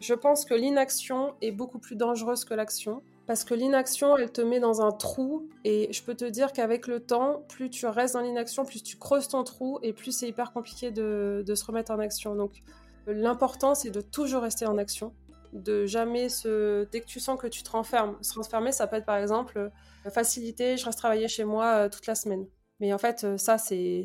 Je pense que l'inaction est beaucoup plus dangereuse que l'action. Parce que l'inaction, elle te met dans un trou. Et je peux te dire qu'avec le temps, plus tu restes dans l'inaction, plus tu creuses ton trou et plus c'est hyper compliqué de, se remettre en action. Donc l'important, c'est de toujours rester en action. De jamais se. Dès que tu sens que tu te renfermes, se renfermer, ça peut être par exemple facilité, je reste travailler chez moi euh, toute la semaine. Mais en fait, euh, ça, c'est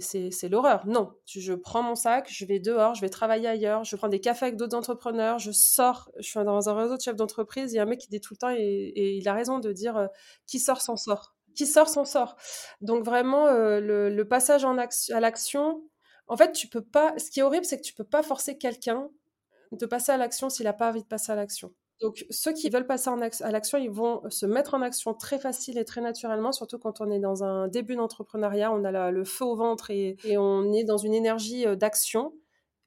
l'horreur. Non, je prends mon sac, je vais dehors, je vais travailler ailleurs, je prends des cafés avec d'autres entrepreneurs, je sors, je suis dans un réseau de chefs d'entreprise, il y a un mec qui dit tout le temps, et, il a raison de dire euh, qui sort s'en sort? Qui sort s'en sort. Donc vraiment, euh, le, passage à l'action, en fait, tu peux pas. Ce qui est horrible, c'est que tu peux pas forcer quelqu'un de passer à l'action s'il n'a pas envie de passer à l'action. Donc, ceux qui veulent passer à l'action, ils vont se mettre en action très facile et très naturellement, surtout quand on est dans un début d'entrepreneuriat, on a le feu au ventre et, on est dans une énergie euh, d'action.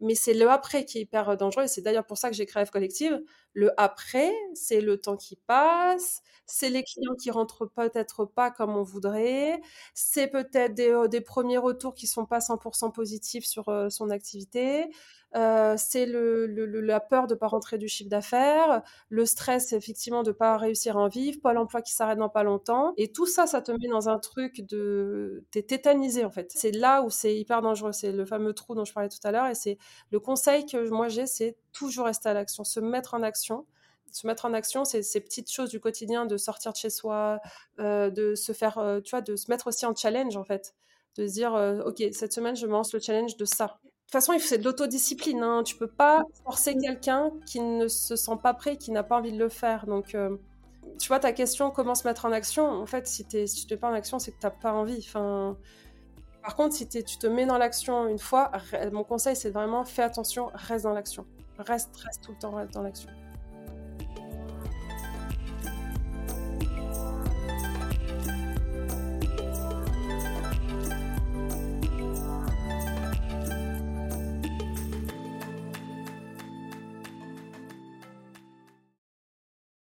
Mais c'est le après qui est hyper euh, dangereux et c'est d'ailleurs pour ça que j'ai créé F Collective. Le après, c'est le temps qui passe, c'est les clients qui rentrent peut-être pas comme on voudrait, c'est peut-être des, euh, premiers retours qui sont pas 100% positifs sur son activité, euh, c'est la peur de ne pas rentrer du chiffre d'affaires, le stress effectivement de ne pas réussir à en vivre, pas l'emploi qui s'arrête dans pas longtemps. Et tout ça, ça te met dans un truc de... T'es tétanisé en fait. C'est là où c'est hyper dangereux. C'est le fameux trou dont je parlais tout à l'heure. Et c'est le conseil que moi j'ai, c'est toujours rester à l'action, se mettre en action se mettre en action, c'est ces petites choses du quotidien, de sortir de chez soi, euh, de se faire, euh, tu vois, de se mettre aussi en challenge en fait, de se dire, ok, cette semaine je me lance le challenge de ça toute façon, c'est de l'autodiscipline. Hein. Tu peux pas forcer quelqu'un qui ne se sent pas prêt, qui n'a pas envie de le faire. Donc, euh, tu vois, ta question, comment se mettre en action En fait, si, es, si tu n'es pas en action, c'est que tu n'as pas envie. Enfin, par contre, si tu te mets dans l'action une fois, mon conseil, c'est vraiment fais attention, reste dans l'action. Reste, reste tout le temps dans l'action.